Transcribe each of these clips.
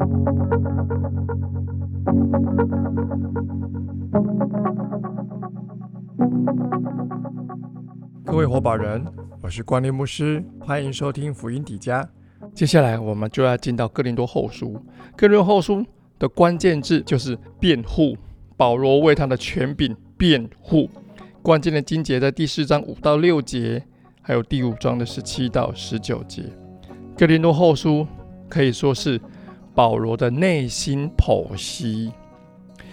各位活宝人，我是关联牧师，欢迎收听福音底家。接下来我们就要进到哥林多后书。哥林多后书的关键字就是辩护，保罗为他的权柄辩护。关键的经节在第四章五到六节，还有第五章的十七到十九节。哥林多后书可以说是保罗的内心剖析，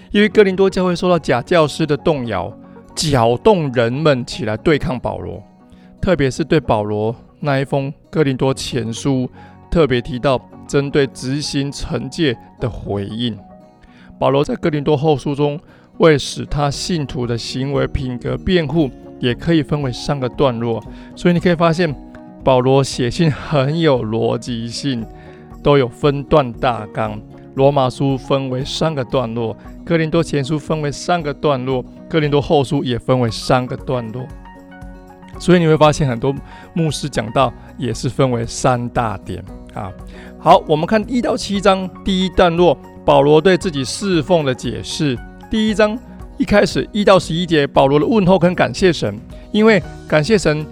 因为哥林多教会受到假教师的动摇。搅动人们起来对抗保罗，特别是对保罗那一封哥林多前书，特别提到针对执行惩戒的回应。保罗在哥林多后书中为使他信徒的行为品格辩护，也可以分为三个段落。所以你可以发现，保罗写信很有逻辑性，都有分段大纲。罗马书分为三个段落，哥林多前书分为三个段落，哥林多后书也分为三个段落。所以你会发现很多牧师讲到也是分为三大点啊。好，我们看一到七章第一段落，保罗对自己侍奉的解释。第一章一开始一到十一节，保罗的问候跟感谢神，因为感谢神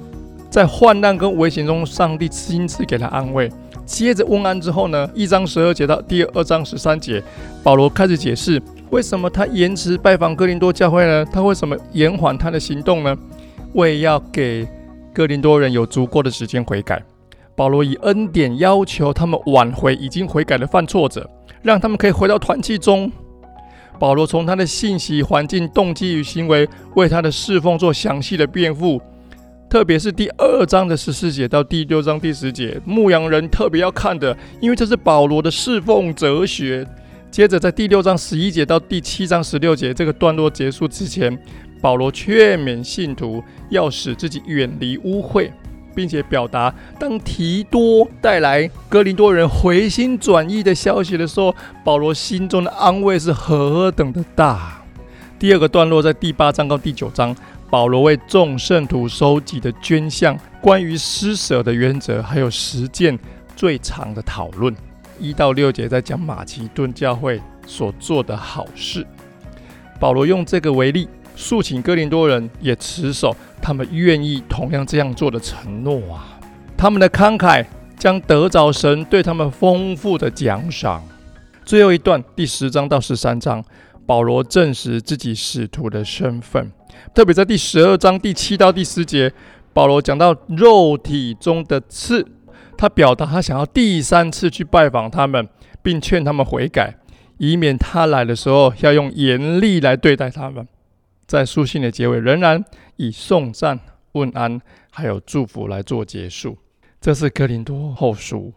在患难跟危险中，上帝亲自给他安慰。接着问安之后呢，一章十二节到第二章十三节，保罗开始解释为什么他延迟拜访哥林多教会呢？他为什么延缓他的行动呢？为要给哥林多人有足够的时间悔改。保罗以恩典要求他们挽回已经悔改的犯错者，让他们可以回到团契中。保罗从他的信息、环境、动机与行为，为他的侍奉做详细的辩护。特别是第二章的十四节到第六章第十节，牧羊人特别要看的，因为这是保罗的侍奉哲学。接着在第六章十一节到第七章十六节这个段落结束之前，保罗劝勉信徒要使自己远离污秽，并且表达当提多带来哥林多人回心转意的消息的时候，保罗心中的安慰是何等的大。第二个段落在第八章到第九章。保罗为众圣徒收集的捐项，关于施舍的原则，还有实践最长的讨论，一到六节在讲马其顿教会所做的好事。保罗用这个为例，诉请哥林多人也持守他们愿意同样这样做的承诺啊！他们的慷慨将得着神对他们丰富的奖赏。最后一段第十章到十三章，保罗证实自己使徒的身份。特别在第十二章第七到第十节，保罗讲到肉体中的刺，他表达他想要第三次去拜访他们，并劝他们悔改，以免他来的时候要用严厉来对待他们。在书信的结尾，仍然以送赞、问安还有祝福来做结束。这是哥林多后书。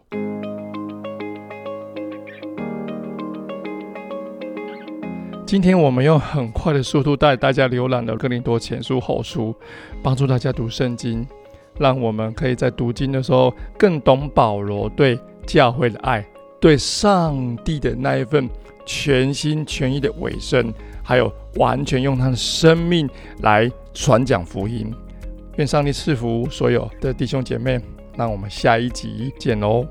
今天我们用很快的速度带大家浏览了哥林多前书后书，帮助大家读圣经，让我们可以在读经的时候更懂保罗对教会的爱，对上帝的那一份全心全意的委身，还有完全用他的生命来传讲福音。愿上帝赐福所有的弟兄姐妹，让我们下一集见喽。